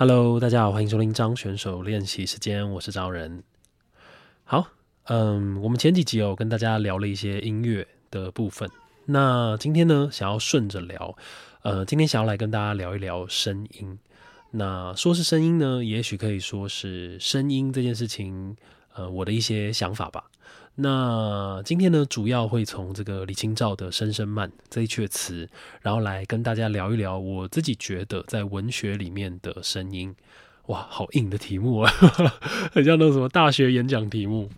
Hello，大家好，欢迎收听张选手练习时间，我是张仁。好，嗯，我们前几集有跟大家聊了一些音乐的部分，那今天呢，想要顺着聊，呃，今天想要来跟大家聊一聊声音。那说是声音呢，也许可以说是声音这件事情，呃，我的一些想法吧。那今天呢，主要会从这个李清照的《声声慢》这一阙词，然后来跟大家聊一聊我自己觉得在文学里面的声音。哇，好硬的题目啊，很像那种什么大学演讲题目。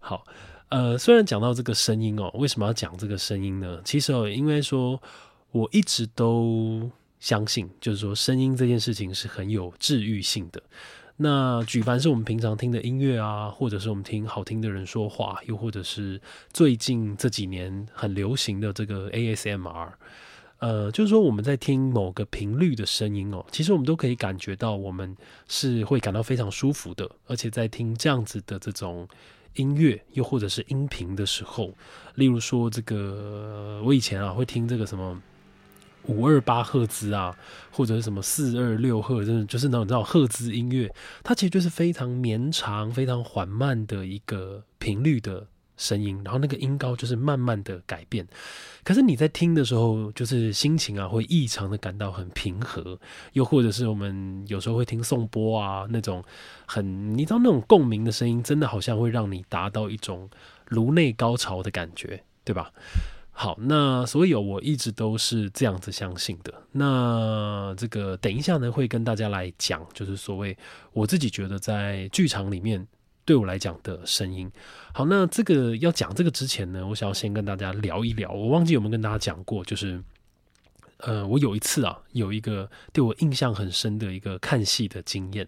好，呃，虽然讲到这个声音哦，为什么要讲这个声音呢？其实哦，因为说我一直都相信，就是说声音这件事情是很有治愈性的。那举凡是我们平常听的音乐啊，或者是我们听好听的人说话，又或者是最近这几年很流行的这个 ASMR，呃，就是说我们在听某个频率的声音哦，其实我们都可以感觉到我们是会感到非常舒服的，而且在听这样子的这种音乐，又或者是音频的时候，例如说这个我以前啊会听这个什么。五二八赫兹啊，或者是什么四二六赫，真的就是那种叫赫兹音乐，它其实就是非常绵长、非常缓慢的一个频率的声音，然后那个音高就是慢慢的改变。可是你在听的时候，就是心情啊会异常的感到很平和，又或者是我们有时候会听颂钵啊那种很，你知道那种共鸣的声音，真的好像会让你达到一种颅内高潮的感觉，对吧？好，那所以我一直都是这样子相信的。那这个等一下呢，会跟大家来讲，就是所谓我自己觉得在剧场里面对我来讲的声音。好，那这个要讲这个之前呢，我想要先跟大家聊一聊。我忘记有没有跟大家讲过，就是呃，我有一次啊，有一个对我印象很深的一个看戏的经验，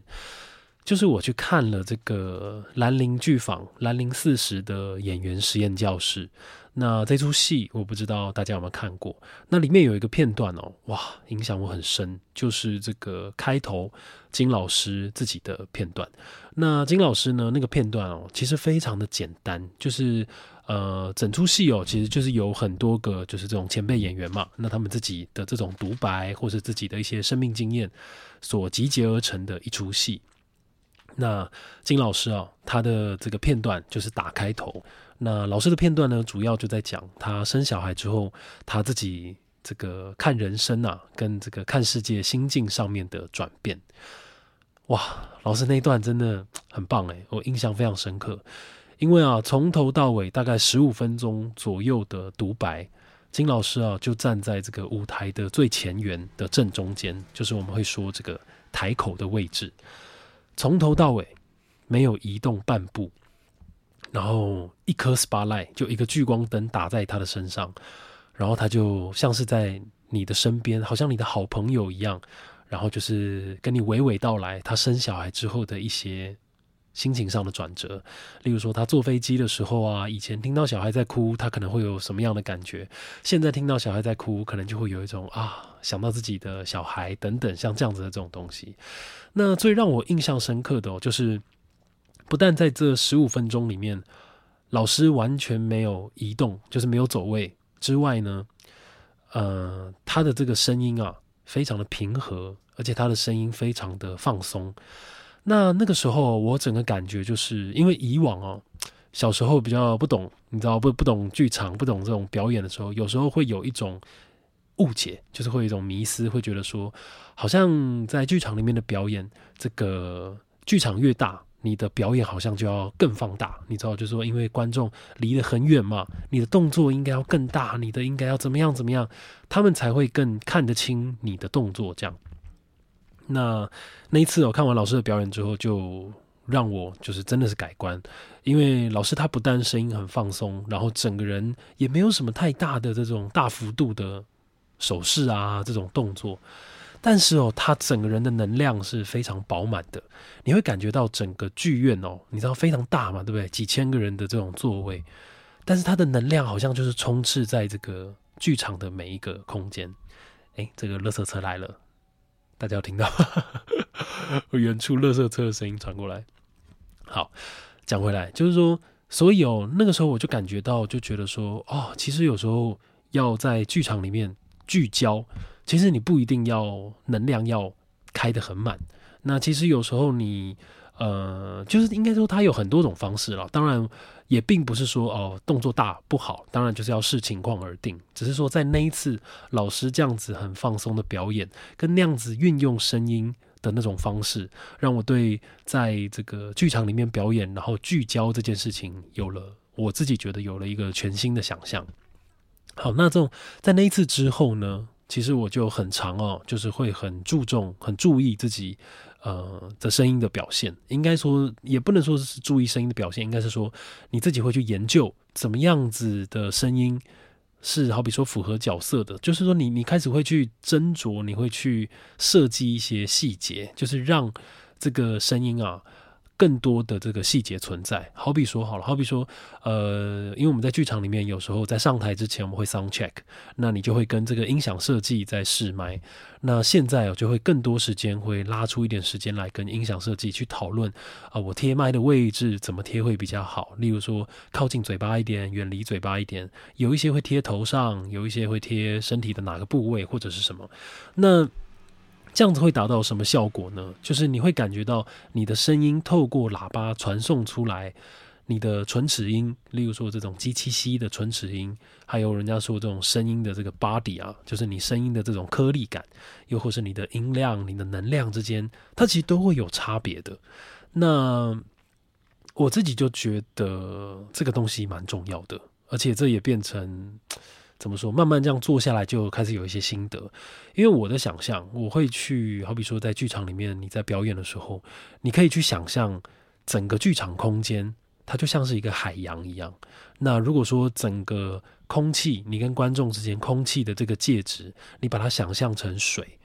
就是我去看了这个兰陵剧坊兰陵四十的演员实验教室。那这出戏我不知道大家有没有看过，那里面有一个片段哦，哇，影响我很深，就是这个开头金老师自己的片段。那金老师呢，那个片段哦，其实非常的简单，就是呃，整出戏哦，其实就是有很多个就是这种前辈演员嘛，那他们自己的这种独白或者自己的一些生命经验所集结而成的一出戏。那金老师啊，他的这个片段就是打开头。那老师的片段呢，主要就在讲他生小孩之后，他自己这个看人生啊，跟这个看世界心境上面的转变。哇，老师那一段真的很棒诶，我印象非常深刻。因为啊，从头到尾大概十五分钟左右的独白，金老师啊就站在这个舞台的最前缘的正中间，就是我们会说这个台口的位置，从头到尾没有移动半步。然后一颗 spotlight 就一个聚光灯打在他的身上，然后他就像是在你的身边，好像你的好朋友一样，然后就是跟你娓娓道来他生小孩之后的一些心情上的转折。例如说他坐飞机的时候啊，以前听到小孩在哭，他可能会有什么样的感觉？现在听到小孩在哭，可能就会有一种啊，想到自己的小孩等等，像这样子的这种东西。那最让我印象深刻的，就是。不但在这十五分钟里面，老师完全没有移动，就是没有走位之外呢，呃，他的这个声音啊，非常的平和，而且他的声音非常的放松。那那个时候，我整个感觉就是，因为以往哦，小时候比较不懂，你知道不？不懂剧场，不懂这种表演的时候，有时候会有一种误解，就是会有一种迷思，会觉得说，好像在剧场里面的表演，这个剧场越大。你的表演好像就要更放大，你知道，就是说，因为观众离得很远嘛，你的动作应该要更大，你的应该要怎么样怎么样，他们才会更看得清你的动作。这样，那那一次我看完老师的表演之后，就让我就是真的是改观，因为老师他不但声音很放松，然后整个人也没有什么太大的这种大幅度的手势啊，这种动作。但是哦，他整个人的能量是非常饱满的，你会感觉到整个剧院哦，你知道非常大嘛，对不对？几千个人的这种座位，但是他的能量好像就是充斥在这个剧场的每一个空间。哎，这个垃圾车来了，大家有听到？远处垃圾车的声音传过来。好，讲回来，就是说，所以哦，那个时候我就感觉到，就觉得说，哦，其实有时候要在剧场里面聚焦。其实你不一定要能量要开得很满。那其实有时候你呃，就是应该说它有很多种方式了。当然也并不是说哦动作大不好，当然就是要视情况而定。只是说在那一次老师这样子很放松的表演，跟那样子运用声音的那种方式，让我对在这个剧场里面表演，然后聚焦这件事情有了我自己觉得有了一个全新的想象。好，那这种在那一次之后呢，其实我就很长哦，就是会很注重、很注意自己。呃，的声音的表现，应该说也不能说是注意声音的表现，应该是说你自己会去研究怎么样子的声音是好比说符合角色的，就是说你你开始会去斟酌，你会去设计一些细节，就是让这个声音啊。更多的这个细节存在，好比说好了，好比说，呃，因为我们在剧场里面有时候在上台之前我们会 sound check，那你就会跟这个音响设计在试麦。那现在哦就会更多时间会拉出一点时间来跟音响设计去讨论啊，我贴麦的位置怎么贴会比较好？例如说靠近嘴巴一点，远离嘴巴一点，有一些会贴头上，有一些会贴身体的哪个部位或者是什么？那。这样子会达到什么效果呢？就是你会感觉到你的声音透过喇叭传送出来，你的唇齿音，例如说这种机器吸的唇齿音，还有人家说这种声音的这个 body 啊，就是你声音的这种颗粒感，又或是你的音量、你的能量之间，它其实都会有差别的。那我自己就觉得这个东西蛮重要的，而且这也变成。怎么说？慢慢这样做下来，就开始有一些心得。因为我的想象，我会去，好比说在剧场里面，你在表演的时候，你可以去想象整个剧场空间，它就像是一个海洋一样。那如果说整个空气，你跟观众之间空气的这个介质，你把它想象成水，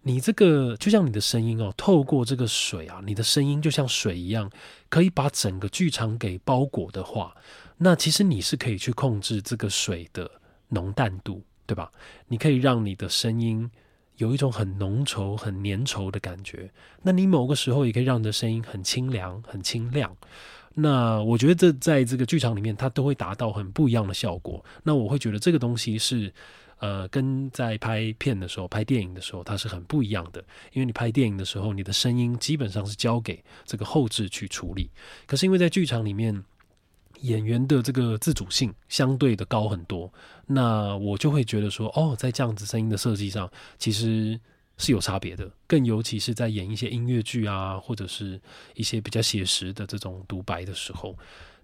你这个就像你的声音哦，透过这个水啊，你的声音就像水一样，可以把整个剧场给包裹的话，那其实你是可以去控制这个水的。浓淡度，对吧？你可以让你的声音有一种很浓稠、很粘稠的感觉。那你某个时候也可以让你的声音很清凉、很清亮。那我觉得这在这个剧场里面，它都会达到很不一样的效果。那我会觉得这个东西是，呃，跟在拍片的时候、拍电影的时候，它是很不一样的。因为你拍电影的时候，你的声音基本上是交给这个后置去处理。可是因为在剧场里面。演员的这个自主性相对的高很多，那我就会觉得说，哦，在这样子声音的设计上，其实是有差别的，更尤其是在演一些音乐剧啊，或者是一些比较写实的这种独白的时候。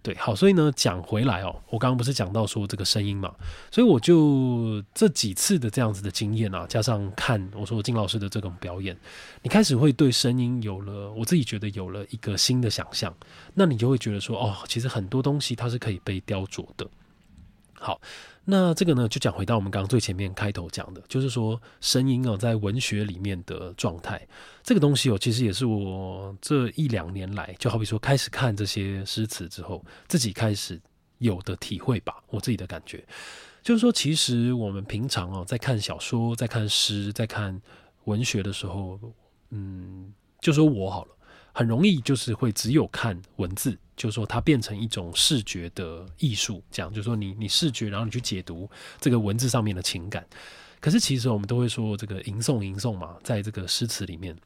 对，好，所以呢，讲回来哦，我刚刚不是讲到说这个声音嘛，所以我就这几次的这样子的经验啊，加上看我说金老师的这种表演，你开始会对声音有了，我自己觉得有了一个新的想象，那你就会觉得说，哦，其实很多东西它是可以被雕琢的。好。那这个呢，就讲回到我们刚刚最前面开头讲的，就是说声音哦，在文学里面的状态，这个东西哦，其实也是我这一两年来，就好比说开始看这些诗词之后，自己开始有的体会吧。我自己的感觉，就是说，其实我们平常哦，在看小说、在看诗、在看文学的时候，嗯，就说我好了。很容易就是会只有看文字，就是说它变成一种视觉的艺术，这样就是说你你视觉，然后你去解读这个文字上面的情感。可是其实我们都会说这个吟诵吟诵嘛，在这个诗词里面，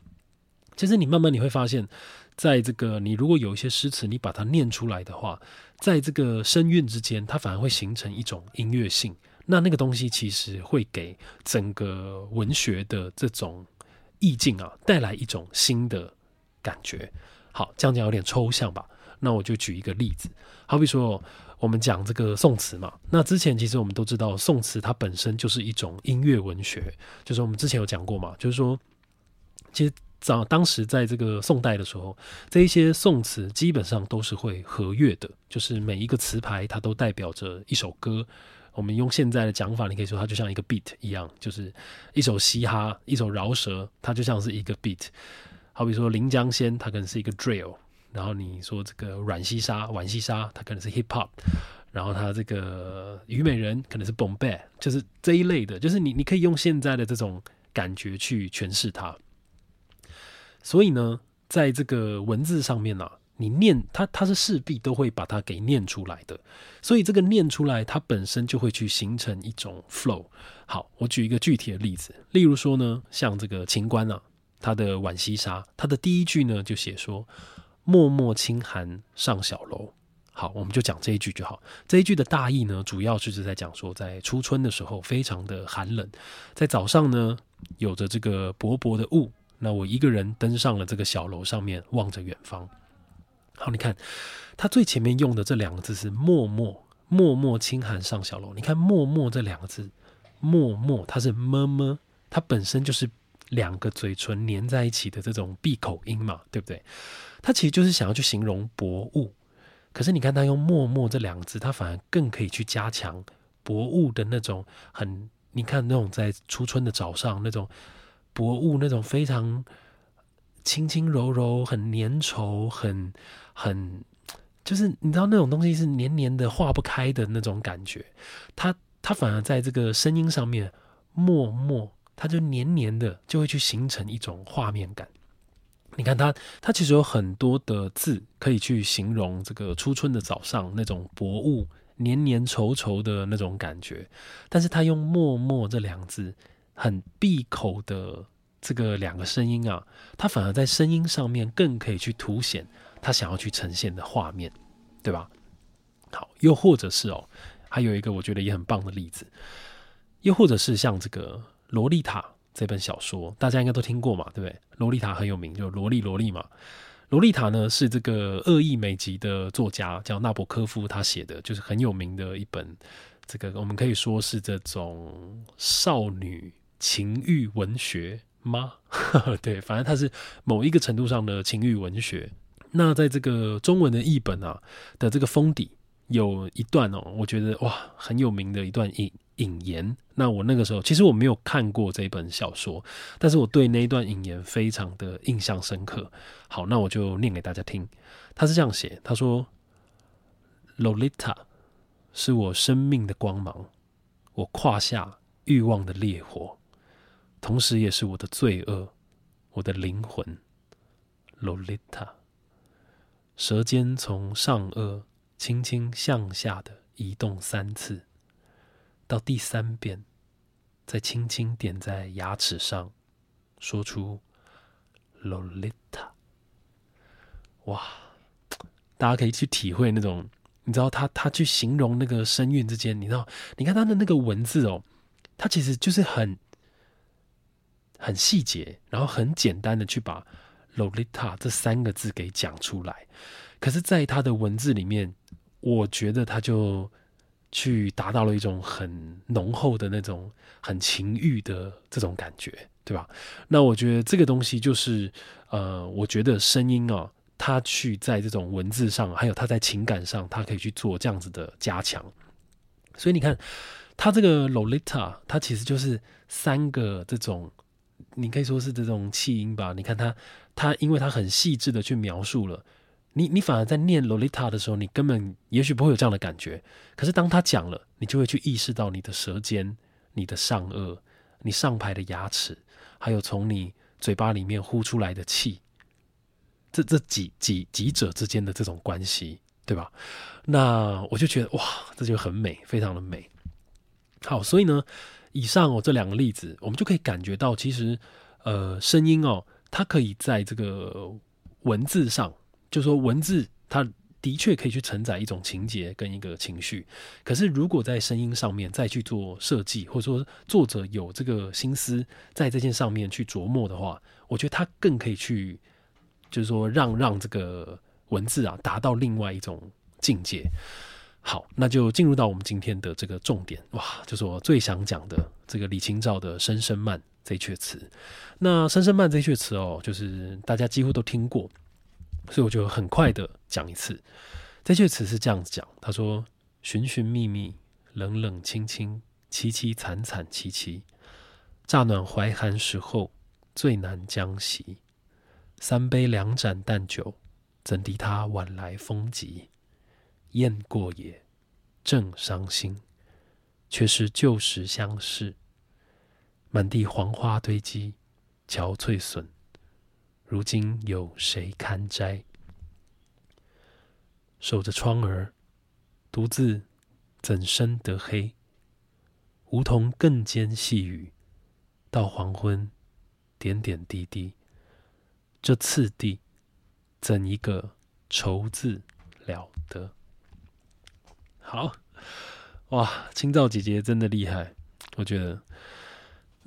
其实你慢慢你会发现，在这个你如果有一些诗词，你把它念出来的话，在这个声韵之间，它反而会形成一种音乐性。那那个东西其实会给整个文学的这种意境啊，带来一种新的。感觉好，这样讲有点抽象吧？那我就举一个例子，好比说我们讲这个宋词嘛。那之前其实我们都知道，宋词它本身就是一种音乐文学，就是我们之前有讲过嘛，就是说，其实早当时在这个宋代的时候，这一些宋词基本上都是会和乐的，就是每一个词牌它都代表着一首歌。我们用现在的讲法，你可以说它就像一个 beat 一样，就是一首嘻哈，一首饶舌，它就像是一个 beat。好比说《临江仙》，它可能是一个 drill，然后你说这个阮西沙、浣西沙，它可能是 hip hop，然后它这个虞美人可能是 boom bap，就是这一类的，就是你你可以用现在的这种感觉去诠释它。所以呢，在这个文字上面呢，你念它，它是势必都会把它给念出来的。所以这个念出来，它本身就会去形成一种 flow。好，我举一个具体的例子，例如说呢，像这个秦观啊。他的浣溪沙，他的第一句呢就写说：“默默轻寒上小楼。”好，我们就讲这一句就好。这一句的大意呢，主要就是在讲说，在初春的时候非常的寒冷，在早上呢有着这个薄薄的雾，那我一个人登上了这个小楼上面，望着远方。好，你看他最前面用的这两个字是“默默”，“默默轻寒上小楼。你看“默默”这两个字，“默默”它是么么，它本身就是两个嘴唇粘在一起的这种闭口音嘛，对不对？他其实就是想要去形容薄雾。可是你看他用“默默”这两个字，他反而更可以去加强薄雾的那种很，你看那种在初春的早上那种薄雾，那种非常轻轻柔柔、很粘稠、很很，就是你知道那种东西是黏黏的、化不开的那种感觉。他他反而在这个声音上面“默默”，他就黏黏的，就会去形成一种画面感。你看它，它其实有很多的字可以去形容这个初春的早上那种薄雾、黏黏稠稠的那种感觉。但是它用“默默”这两字，很闭口的这个两个声音啊，它反而在声音上面更可以去凸显他想要去呈现的画面，对吧？好，又或者是哦，还有一个我觉得也很棒的例子，又或者是像这个《洛丽塔》。这本小说大家应该都听过嘛，对不对？洛丽塔很有名，就萝莉萝莉嘛。洛丽塔呢是这个恶意美籍的作家叫纳博科夫他写的，就是很有名的一本，这个我们可以说是这种少女情欲文学吗？对，反正它是某一个程度上的情欲文学。那在这个中文的译本啊的这个封底有一段哦，我觉得哇很有名的一段引引言。那我那个时候其实我没有看过这本小说，但是我对那一段引言非常的印象深刻。好，那我就念给大家听。他是这样写：他说，Lolita 是我生命的光芒，我胯下欲望的烈火，同时也是我的罪恶，我的灵魂。Lolita，舌尖从上颚轻轻向下的移动三次。到第三遍，再轻轻点在牙齿上，说出 “Lolita”。哇，大家可以去体会那种，你知道他他去形容那个声韵之间，你知道，你看他的那个文字哦，他其实就是很很细节，然后很简单的去把 “Lolita” 这三个字给讲出来。可是，在他的文字里面，我觉得他就。去达到了一种很浓厚的那种很情欲的这种感觉，对吧？那我觉得这个东西就是，呃，我觉得声音啊，它去在这种文字上，还有它在情感上，它可以去做这样子的加强。所以你看，它这个 Lolita，它其实就是三个这种，你可以说是这种气音吧。你看它，它因为它很细致的去描述了。你你反而在念洛丽塔的时候，你根本也许不会有这样的感觉。可是当他讲了，你就会去意识到你的舌尖、你的上颚、你上排的牙齿，还有从你嘴巴里面呼出来的气，这这几几几者之间的这种关系，对吧？那我就觉得哇，这就很美，非常的美。好，所以呢，以上哦这两个例子，我们就可以感觉到，其实呃，声音哦，它可以在这个文字上。就说文字，它的确可以去承载一种情节跟一个情绪。可是，如果在声音上面再去做设计，或者说作者有这个心思在这件上面去琢磨的话，我觉得他更可以去，就是说让让这个文字啊达到另外一种境界。好，那就进入到我们今天的这个重点，哇，就是我最想讲的这个李清照的《声声慢》这一阙词。那《声声慢》这一阙词哦，就是大家几乎都听过。所以我就很快的讲一次，这句词是这样讲：他说，寻寻觅觅，冷冷清清，凄凄惨惨戚戚，乍暖还寒时候，最难将息。三杯两盏淡酒，怎敌他晚来风急？雁过也，正伤心，却是旧时相识。满地黄花堆积，憔悴损。如今有谁堪摘？守着窗儿，独自怎生得黑？梧桐更兼细雨，到黄昏，点点滴滴，这次第，怎一个愁字了得？好，哇，青照姐姐真的厉害，我觉得。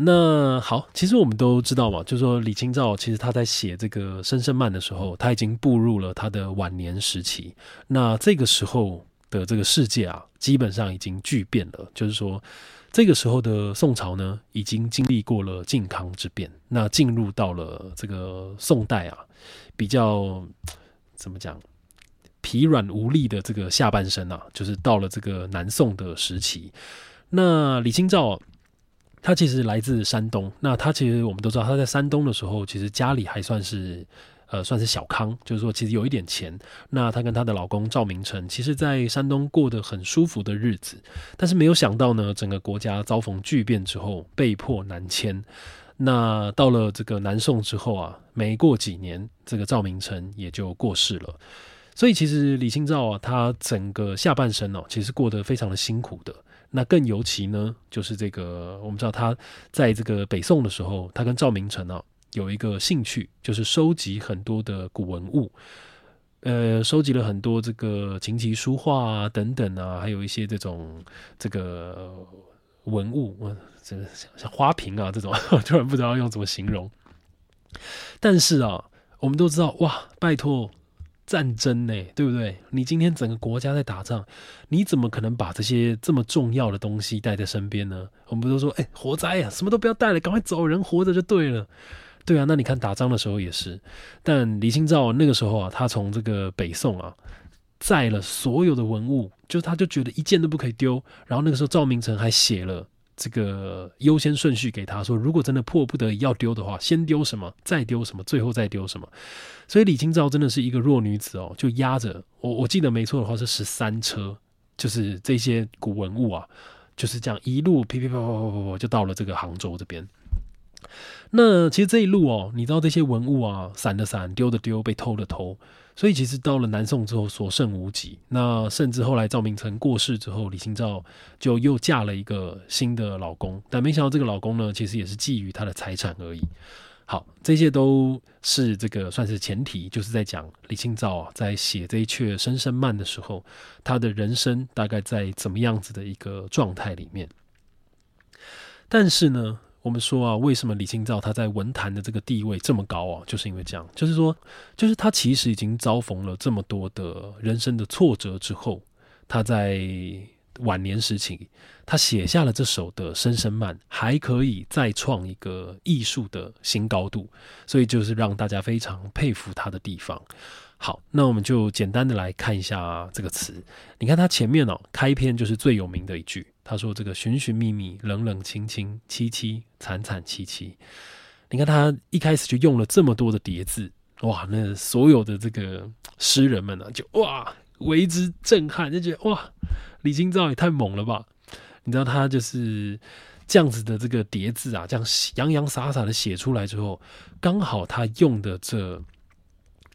那好，其实我们都知道嘛，就是说李清照其实他在写这个《声声慢》的时候，他已经步入了他的晚年时期。那这个时候的这个世界啊，基本上已经巨变了。就是说，这个时候的宋朝呢，已经经历过了靖康之变，那进入到了这个宋代啊，比较怎么讲，疲软无力的这个下半生啊，就是到了这个南宋的时期。那李清照。他其实来自山东，那他其实我们都知道，他在山东的时候，其实家里还算是，呃，算是小康，就是说其实有一点钱。那他跟他的老公赵明诚，其实在山东过得很舒服的日子。但是没有想到呢，整个国家遭逢巨变之后，被迫南迁。那到了这个南宋之后啊，没过几年，这个赵明诚也就过世了。所以其实李清照啊，他整个下半生哦，其实过得非常的辛苦的。那更尤其呢，就是这个，我们知道他在这个北宋的时候，他跟赵明诚啊有一个兴趣，就是收集很多的古文物，呃，收集了很多这个琴棋书画啊等等啊，还有一些这种这个文物，这个像花瓶啊这种，突然不知道用怎么形容。但是啊，我们都知道，哇，拜托。战争呢，对不对？你今天整个国家在打仗，你怎么可能把这些这么重要的东西带在身边呢？我们不都说，哎，活灾啊，什么都不要带了，赶快走人，活着就对了。对啊，那你看打仗的时候也是。但李清照那个时候啊，他从这个北宋啊，载了所有的文物，就他就觉得一件都不可以丢。然后那个时候赵明诚还写了。这个优先顺序给他说，如果真的迫不得已要丢的话，先丢什么，再丢什么，最后再丢什么。所以李清照真的是一个弱女子哦，就压着我，我记得没错的话是十三车，就是这些古文物啊，就是这样一路噼噼啪啪啪啪啪就到了这个杭州这边。那其实这一路哦，你知道这些文物啊，散的散，丢的丢，被偷的偷。所以其实到了南宋之后所剩无几，那甚至后来赵明诚过世之后，李清照就又嫁了一个新的老公，但没想到这个老公呢，其实也是觊觎她的财产而已。好，这些都是这个算是前提，就是在讲李清照啊，在写这一阙《声声慢》的时候，她的人生大概在怎么样子的一个状态里面。但是呢？我们说啊，为什么李清照她在文坛的这个地位这么高啊？就是因为这样，就是说，就是她其实已经遭逢了这么多的人生的挫折之后，她在晚年时期，她写下了这首的《声声慢》，还可以再创一个艺术的新高度，所以就是让大家非常佩服她的地方。好，那我们就简单的来看一下这个词。你看它前面哦，开篇就是最有名的一句。他说：“这个寻寻觅觅，冷冷清清，凄凄惨惨戚戚。”你看他一开始就用了这么多的叠字，哇！那所有的这个诗人们呢，就哇为之震撼，就觉得哇，李清照也太猛了吧！你知道他就是这样子的这个叠字啊，这样洋洋洒洒的写出来之后，刚好他用的这。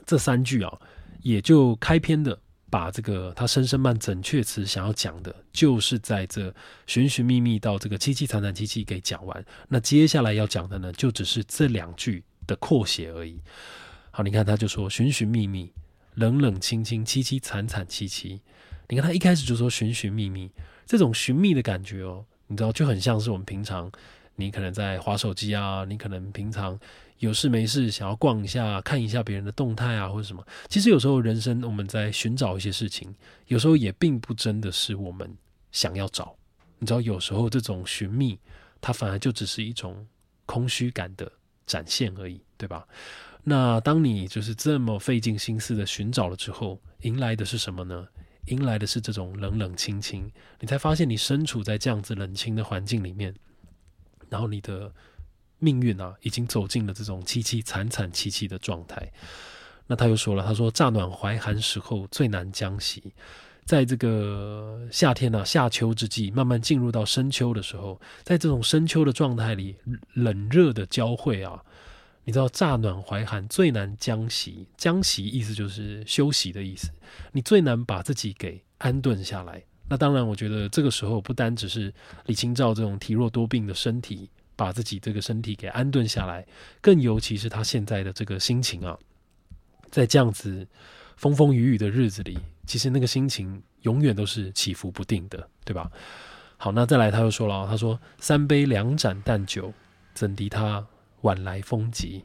这三句啊，也就开篇的把这个他声声慢整阙词想要讲的，就是在这寻寻觅觅到这个凄凄惨惨戚戚给讲完。那接下来要讲的呢，就只是这两句的扩写而已。好，你看他就说寻寻觅觅，冷冷清清，凄凄惨惨戚戚。你看他一开始就说寻寻觅觅，这种寻觅的感觉哦，你知道就很像是我们平常你可能在划手机啊，你可能平常。有事没事想要逛一下，看一下别人的动态啊，或者什么。其实有时候人生我们在寻找一些事情，有时候也并不真的是我们想要找。你知道，有时候这种寻觅，它反而就只是一种空虚感的展现而已，对吧？那当你就是这么费尽心思的寻找了之后，迎来的是什么呢？迎来的是这种冷冷清清。你才发现你身处在这样子冷清的环境里面，然后你的。命运啊，已经走进了这种凄凄惨惨戚戚的状态。那他又说了，他说：“乍暖还寒时候最难将息，在这个夏天呢，夏秋之际，慢慢进入到深秋的时候，在这种深秋的状态里，冷热的交汇啊，你知道，乍暖还寒最难将息，将息意思就是休息的意思，你最难把自己给安顿下来。那当然，我觉得这个时候不单只是李清照这种体弱多病的身体。”把自己这个身体给安顿下来，更尤其是他现在的这个心情啊，在这样子风风雨雨的日子里，其实那个心情永远都是起伏不定的，对吧？好，那再来他又说了，他说三杯两盏淡酒，怎敌他晚来风急？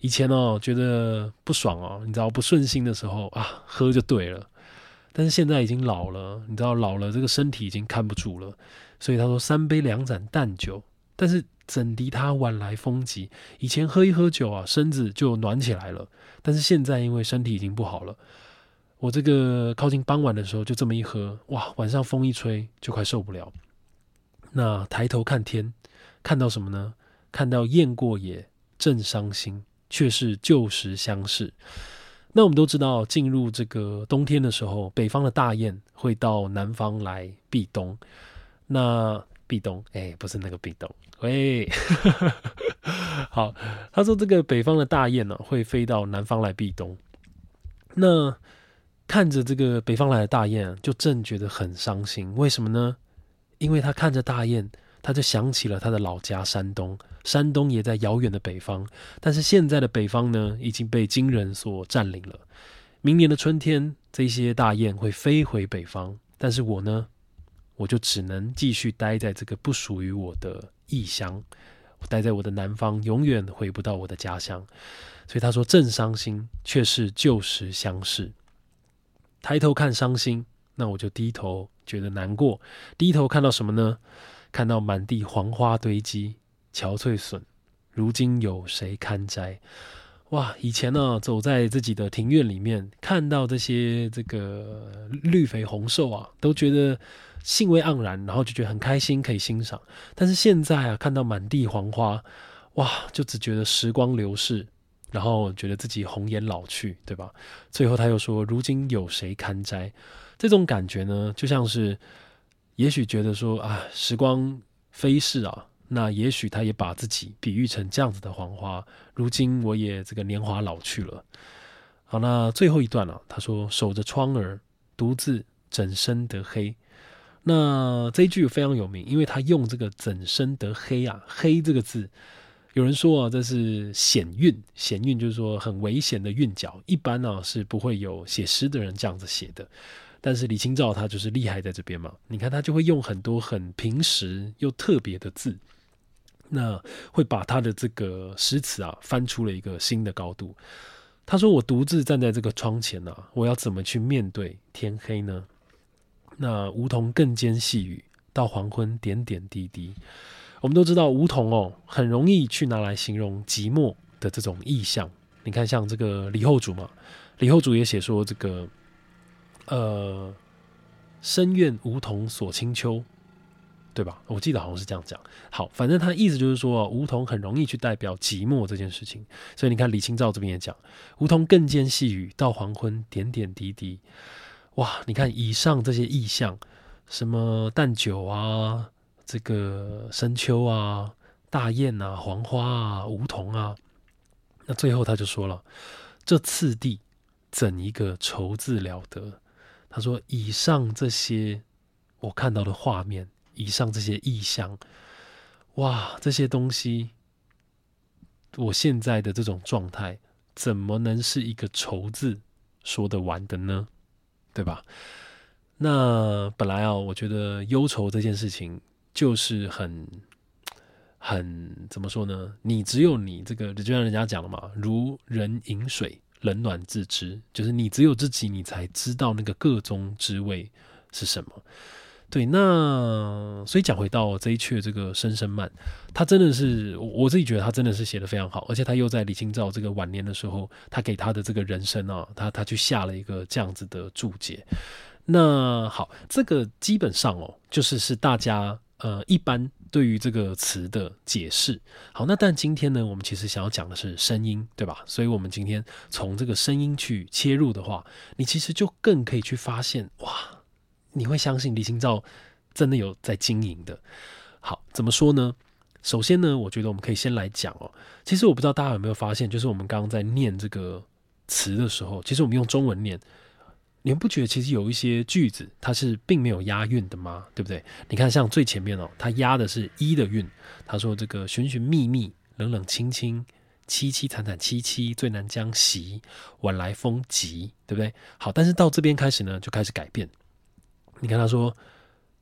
以前哦觉得不爽哦，你知道不顺心的时候啊，喝就对了。但是现在已经老了，你知道老了这个身体已经看不住了，所以他说三杯两盏淡酒。但是怎敌他晚来风急？以前喝一喝酒啊，身子就暖起来了。但是现在因为身体已经不好了，我这个靠近傍晚的时候就这么一喝，哇，晚上风一吹就快受不了。那抬头看天，看到什么呢？看到雁过也，正伤心，却是旧时相识。那我们都知道，进入这个冬天的时候，北方的大雁会到南方来避冬。那避冬，哎，不是那个避冬，喂，好，他说这个北方的大雁呢，会飞到南方来避冬。那看着这个北方来的大雁，就正觉得很伤心。为什么呢？因为他看着大雁，他就想起了他的老家山东。山东也在遥远的北方，但是现在的北方呢，已经被金人所占领了。明年的春天，这些大雁会飞回北方，但是我呢，我就只能继续待在这个不属于我的异乡，我待在我的南方，永远回不到我的家乡。所以他说正伤心，却是旧时相识。抬头看伤心，那我就低头觉得难过。低头看到什么呢？看到满地黄花堆积。憔悴损，如今有谁堪摘？哇！以前呢，走在自己的庭院里面，看到这些这个绿肥红瘦啊，都觉得兴味盎然，然后就觉得很开心，可以欣赏。但是现在啊，看到满地黄花，哇，就只觉得时光流逝，然后觉得自己红颜老去，对吧？最后他又说：“如今有谁堪摘？”这种感觉呢，就像是，也许觉得说啊，时光飞逝啊。那也许他也把自己比喻成这样子的黄花，如今我也这个年华老去了。好，那最后一段了，他说守着窗儿，独自枕身得黑？那这一句非常有名，因为他用这个怎生得黑啊，黑这个字，有人说啊，这是险韵，险韵就是说很危险的韵脚，一般呢是不会有写诗的人这样子写的。但是李清照他就是厉害在这边嘛，你看他就会用很多很平实又特别的字。那会把他的这个诗词啊翻出了一个新的高度。他说：“我独自站在这个窗前呢，我要怎么去面对天黑呢？”那梧桐更兼细雨，到黄昏点点滴滴。我们都知道梧桐哦，很容易去拿来形容寂寞的这种意象。你看，像这个李后主嘛，李后主也写说这个，呃，深院梧桐锁清秋。对吧？我记得好像是这样讲。好，反正他意思就是说，梧桐很容易去代表寂寞这件事情。所以你看李清照这边也讲，梧桐更兼细雨，到黄昏点点滴滴。哇，你看以上这些意象，什么淡酒啊，这个深秋啊，大雁啊，黄花啊，梧桐啊，那最后他就说了，这次第怎一个愁字了得？他说，以上这些我看到的画面。以上这些意象，哇，这些东西，我现在的这种状态，怎么能是一个愁字说得完的呢？对吧？那本来啊，我觉得忧愁这件事情就是很很怎么说呢？你只有你这个，就像人家讲的嘛，如人饮水，冷暖自知，就是你只有自己，你才知道那个个中滋味是什么。对，那所以讲回到这一阙这个《声声慢》，他真的是我自己觉得他真的是写的非常好，而且他又在李清照这个晚年的时候，他给他的这个人生啊，他他去下了一个这样子的注解。那好，这个基本上哦，就是是大家呃一般对于这个词的解释。好，那但今天呢，我们其实想要讲的是声音，对吧？所以我们今天从这个声音去切入的话，你其实就更可以去发现哇。你会相信李清照真的有在经营的？好，怎么说呢？首先呢，我觉得我们可以先来讲哦。其实我不知道大家有没有发现，就是我们刚刚在念这个词的时候，其实我们用中文念，你们不觉得其实有一些句子它是并没有押韵的吗？对不对？你看，像最前面哦，它押的是一的韵。他说：“这个寻寻觅觅，冷冷清清，凄凄惨惨戚戚，最难将息。晚来风急，对不对？好，但是到这边开始呢，就开始改变。你看他说，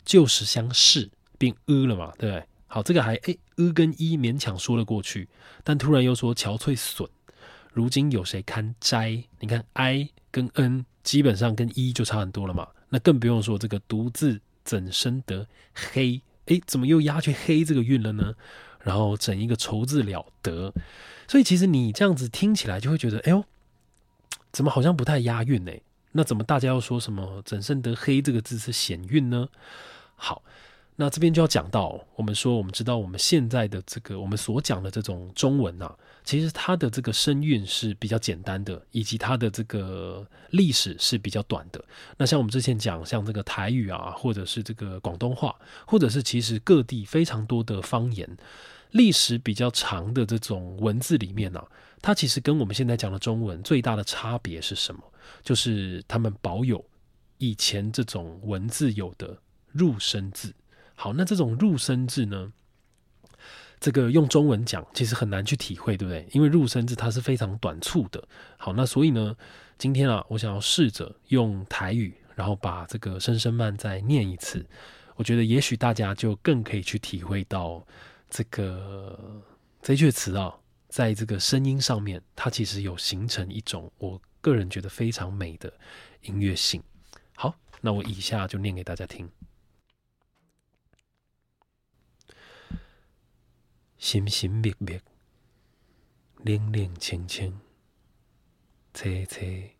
旧时相识，变呃了嘛，对不对？好，这个还诶，呃跟一勉强说了过去，但突然又说憔悴损，如今有谁堪摘？你看 i 跟 n。”基本上跟一就差很多了嘛，那更不用说这个独自怎生得黑？诶，怎么又压去黑这个韵了呢？然后整一个愁字了得，所以其实你这样子听起来就会觉得，哎呦，怎么好像不太押韵呢？那怎么大家要说什么怎生得黑这个字是险韵呢？好。那这边就要讲到，我们说，我们知道我们现在的这个我们所讲的这种中文啊，其实它的这个声韵是比较简单的，以及它的这个历史是比较短的。那像我们之前讲，像这个台语啊，或者是这个广东话，或者是其实各地非常多的方言，历史比较长的这种文字里面呢，它其实跟我们现在讲的中文最大的差别是什么？就是他们保有以前这种文字有的入声字。好，那这种入声字呢？这个用中文讲其实很难去体会，对不对？因为入声字它是非常短促的。好，那所以呢，今天啊，我想要试着用台语，然后把这个声声慢再念一次。我觉得也许大家就更可以去体会到这个这句词啊，在这个声音上面，它其实有形成一种我个人觉得非常美的音乐性。好，那我以下就念给大家听。心心密密，冷冷清清，凄凄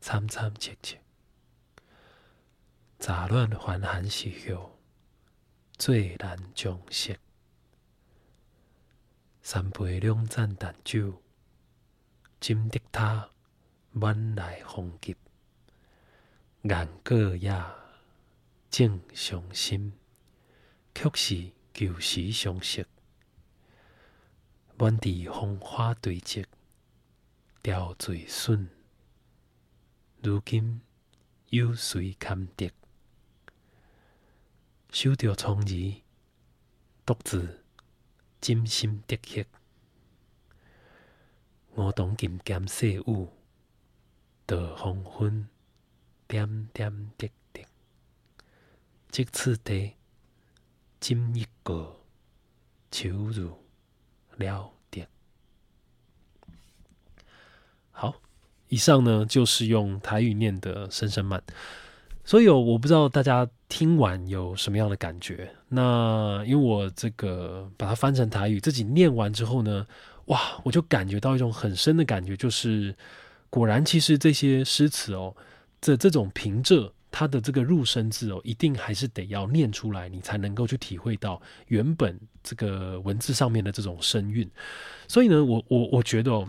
惨惨切切，杂乱环寒时候，最难将息。三杯两盏淡酒，斟得他晚来风急，眼过呀，正伤心，却是旧时相识。满地风花堆积，凋醉损。如今有谁堪得？守着窗儿，独自真心得歇。梧桐渐渐细雨，到黄昏点点滴滴。即次第，今一个秋入。了点好，以上呢就是用台语念的声声慢，所以我不知道大家听完有什么样的感觉。那因为我这个把它翻成台语，自己念完之后呢，哇，我就感觉到一种很深的感觉，就是果然其实这些诗词哦，这这种平仄。它的这个入声字哦，一定还是得要念出来，你才能够去体会到原本这个文字上面的这种声韵。所以呢，我我我觉得哦，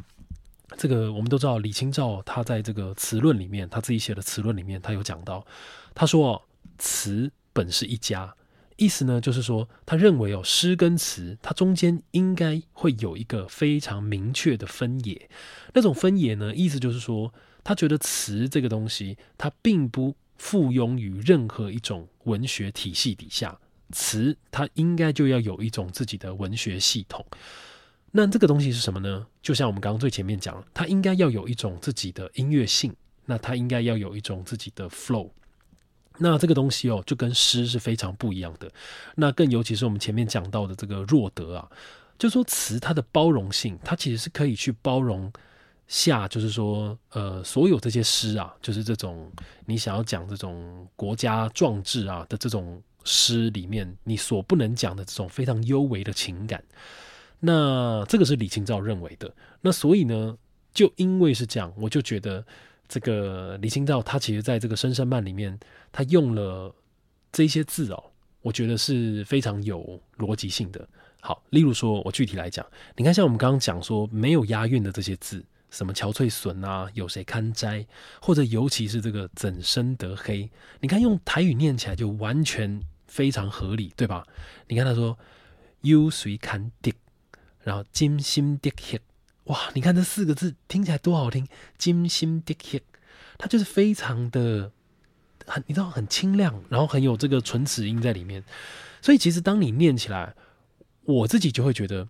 这个我们都知道李清照他在这个词论里面，他自己写的词论里面，他有讲到，他说词本是一家，意思呢就是说，他认为哦，诗跟词它中间应该会有一个非常明确的分野。那种分野呢，意思就是说，他觉得词这个东西，它并不。附庸于任何一种文学体系底下，词它应该就要有一种自己的文学系统。那这个东西是什么呢？就像我们刚刚最前面讲，它应该要有一种自己的音乐性，那它应该要有一种自己的 flow。那这个东西哦，就跟诗是非常不一样的。那更尤其是我们前面讲到的这个若德啊，就说词它的包容性，它其实是可以去包容。下就是说，呃，所有这些诗啊，就是这种你想要讲这种国家壮志啊的这种诗里面，你所不能讲的这种非常幽微的情感，那这个是李清照认为的。那所以呢，就因为是这样，我就觉得这个李清照他其实在这个《声声慢》里面，他用了这些字哦，我觉得是非常有逻辑性的。好，例如说，我具体来讲，你看像我们刚刚讲说没有押韵的这些字。什么憔悴损啊？有谁堪摘？或者尤其是这个怎生得黑？你看用台语念起来就完全非常合理，对吧？你看他说有谁堪得，然后金心得黑，哇！你看这四个字听起来多好听，金心得黑。它就是非常的很，你知道很清亮，然后很有这个唇齿音在里面。所以其实当你念起来，我自己就会觉得，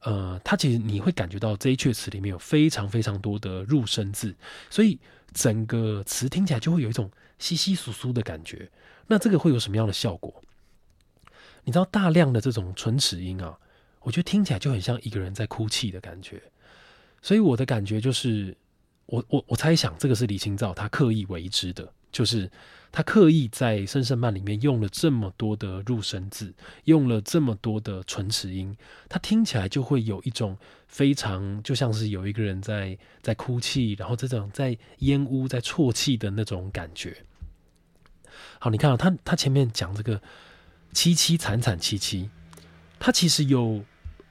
呃，它其实你会感觉到这一阙词里面有非常非常多的入声字，所以整个词听起来就会有一种稀稀疏疏的感觉。那这个会有什么样的效果？你知道大量的这种唇齿音啊，我觉得听起来就很像一个人在哭泣的感觉。所以我的感觉就是，我我我猜想这个是李清照他刻意为之的，就是他刻意在《声声慢》里面用了这么多的入声字，用了这么多的唇齿音，他听起来就会有一种非常就像是有一个人在在哭泣，然后这种在烟雾在啜泣的那种感觉。好，你看啊，他他前面讲这个凄凄惨惨戚戚，他其实有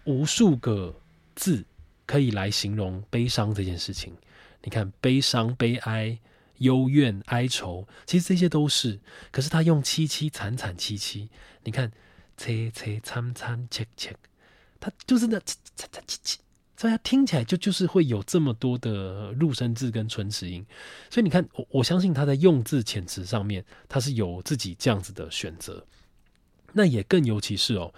无数个字。可以来形容悲伤这件事情。你看，悲伤、悲哀、幽怨、哀愁，其实这些都是。可是他用凄凄惨惨戚戚，你看，凄凄惨惨切切，他就是那惨惨戚戚，所以他听起来就就是会有这么多的入声字跟唇齿音。所以你看，我我相信他在用字遣词上面，他是有自己这样子的选择。那也更尤其是哦。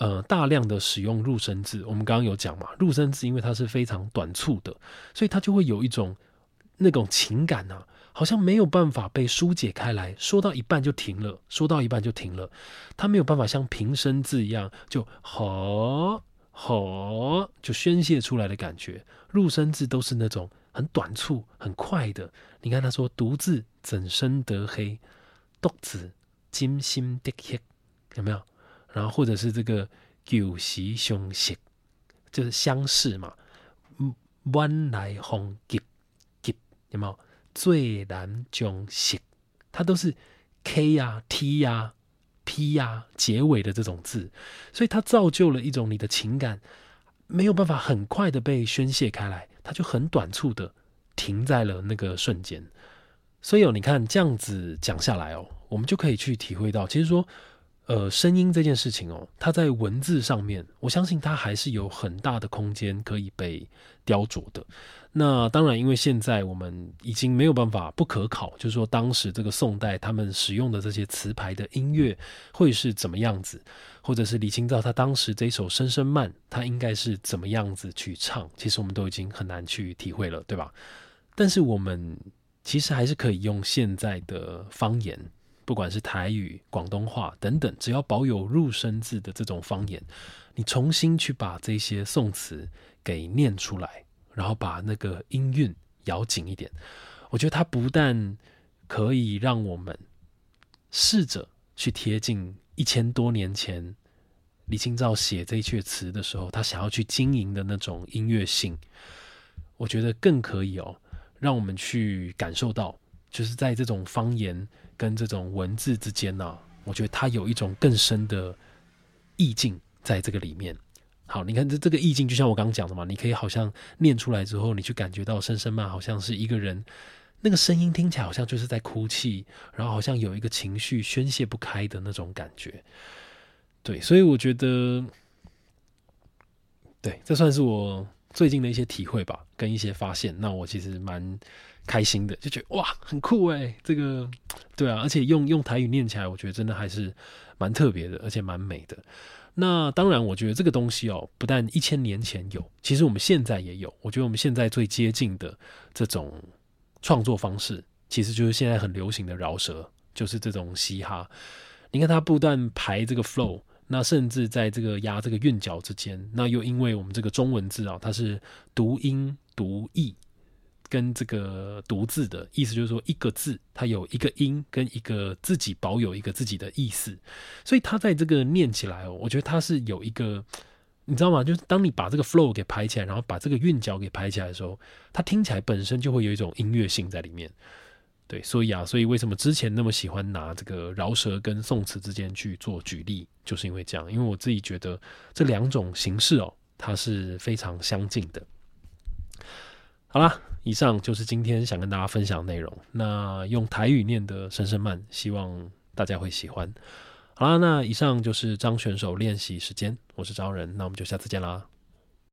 呃，大量的使用入声字，我们刚刚有讲嘛，入声字因为它是非常短促的，所以它就会有一种那种情感呐，好像没有办法被疏解开来，说到一半就停了，说到一半就停了，它没有办法像平声字一样就吼吼就宣泄出来的感觉。入声字都是那种很短促、很快的。你看他说“独自怎生得黑，独自今心的黑”，有没有？然后或者是这个旧时相识，就是相识嘛。弯来风急急，有没有？最难将识，它都是 K 呀、T 呀、P 呀结尾的这种字，所以它造就了一种你的情感没有办法很快的被宣泄开来，它就很短促的停在了那个瞬间。所以哦，你看这样子讲下来哦，我们就可以去体会到，其实说。呃，声音这件事情哦，它在文字上面，我相信它还是有很大的空间可以被雕琢的。那当然，因为现在我们已经没有办法不可考，就是说当时这个宋代他们使用的这些词牌的音乐会是怎么样子，或者是李清照他当时这首《声声慢》，他应该是怎么样子去唱，其实我们都已经很难去体会了，对吧？但是我们其实还是可以用现在的方言。不管是台语、广东话等等，只要保有入声字的这种方言，你重新去把这些宋词给念出来，然后把那个音韵咬紧一点，我觉得它不但可以让我们试着去贴近一千多年前李清照写这阙词的时候，他想要去经营的那种音乐性，我觉得更可以哦，让我们去感受到，就是在这种方言。跟这种文字之间呢，我觉得它有一种更深的意境在这个里面。好，你看这这个意境，就像我刚刚讲的嘛，你可以好像念出来之后，你去感觉到声声慢好像是一个人，那个声音听起来好像就是在哭泣，然后好像有一个情绪宣泄不开的那种感觉。对，所以我觉得，对，这算是我最近的一些体会吧，跟一些发现。那我其实蛮。开心的就觉得哇很酷哎，这个对啊，而且用用台语念起来，我觉得真的还是蛮特别的，而且蛮美的。那当然，我觉得这个东西哦，不但一千年前有，其实我们现在也有。我觉得我们现在最接近的这种创作方式，其实就是现在很流行的饶舌，就是这种嘻哈。你看它不断排这个 flow，那甚至在这个押这个韵脚之间，那又因为我们这个中文字啊，它是读音读义。跟这个独字的意思就是说，一个字它有一个音跟一个自己保有一个自己的意思，所以它在这个念起来，我觉得它是有一个，你知道吗？就是当你把这个 flow 给排起来，然后把这个韵脚给排起来的时候，它听起来本身就会有一种音乐性在里面。对，所以啊，所以为什么之前那么喜欢拿这个饶舌跟宋词之间去做举例，就是因为这样，因为我自己觉得这两种形式哦，它是非常相近的。好啦。以上就是今天想跟大家分享的内容。那用台语念的《声声慢》，希望大家会喜欢。好啦，那以上就是张选手练习时间。我是张仁，那我们就下次见啦。